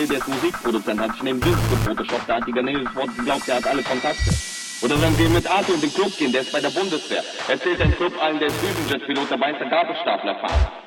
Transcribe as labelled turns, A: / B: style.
A: erzählt, der ist Musikproduzent, hat sich neben Dünst gefotoshoppt, da hat die Garnelis Wort geglaubt, der hat alle Kontakte. Oder wenn wir mit Arthur in den Club gehen, der ist bei der Bundeswehr, erzählt ein Club allen, der ist Düsenjet-Pilot, dabei ist der Gabelstapler fahren.